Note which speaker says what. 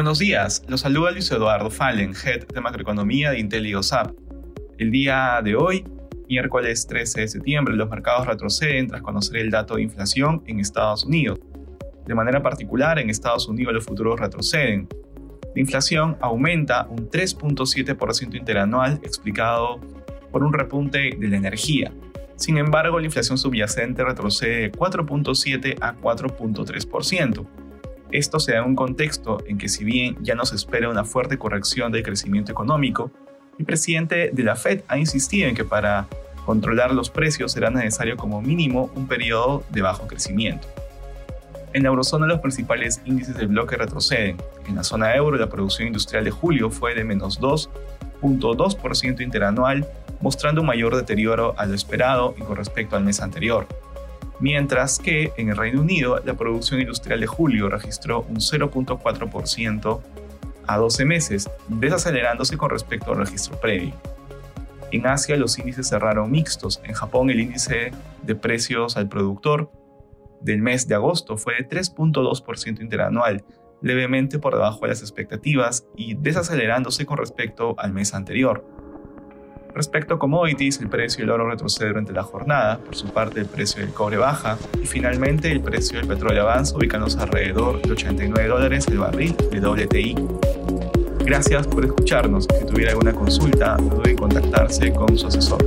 Speaker 1: Buenos días, los saluda Luis Eduardo Fallen, Head de Macroeconomía de Intel y OSAP. El día de hoy, miércoles 13 de septiembre, los mercados retroceden tras conocer el dato de inflación en Estados Unidos. De manera particular, en Estados Unidos los futuros retroceden. La inflación aumenta un 3.7% interanual explicado por un repunte de la energía. Sin embargo, la inflación subyacente retrocede de 4.7 a 4.3%. Esto se da en un contexto en que si bien ya nos espera una fuerte corrección del crecimiento económico, el presidente de la Fed ha insistido en que para controlar los precios será necesario como mínimo un periodo de bajo crecimiento. En la eurozona los principales índices del bloque retroceden. En la zona euro la producción industrial de julio fue de menos 2.2% interanual, mostrando un mayor deterioro a lo esperado y con respecto al mes anterior mientras que en el Reino Unido la producción industrial de julio registró un 0.4% a 12 meses, desacelerándose con respecto al registro previo. En Asia los índices cerraron mixtos. En Japón el índice de precios al productor del mes de agosto fue de 3.2% interanual, levemente por debajo de las expectativas y desacelerándose con respecto al mes anterior. Respecto a commodities, el precio del oro retrocede durante la jornada, por su parte el precio del cobre baja y finalmente el precio del petróleo avanza ubicándose alrededor de 89 dólares el barril de WTI. Gracias por escucharnos. Si tuviera alguna consulta, no contactarse con su asesor.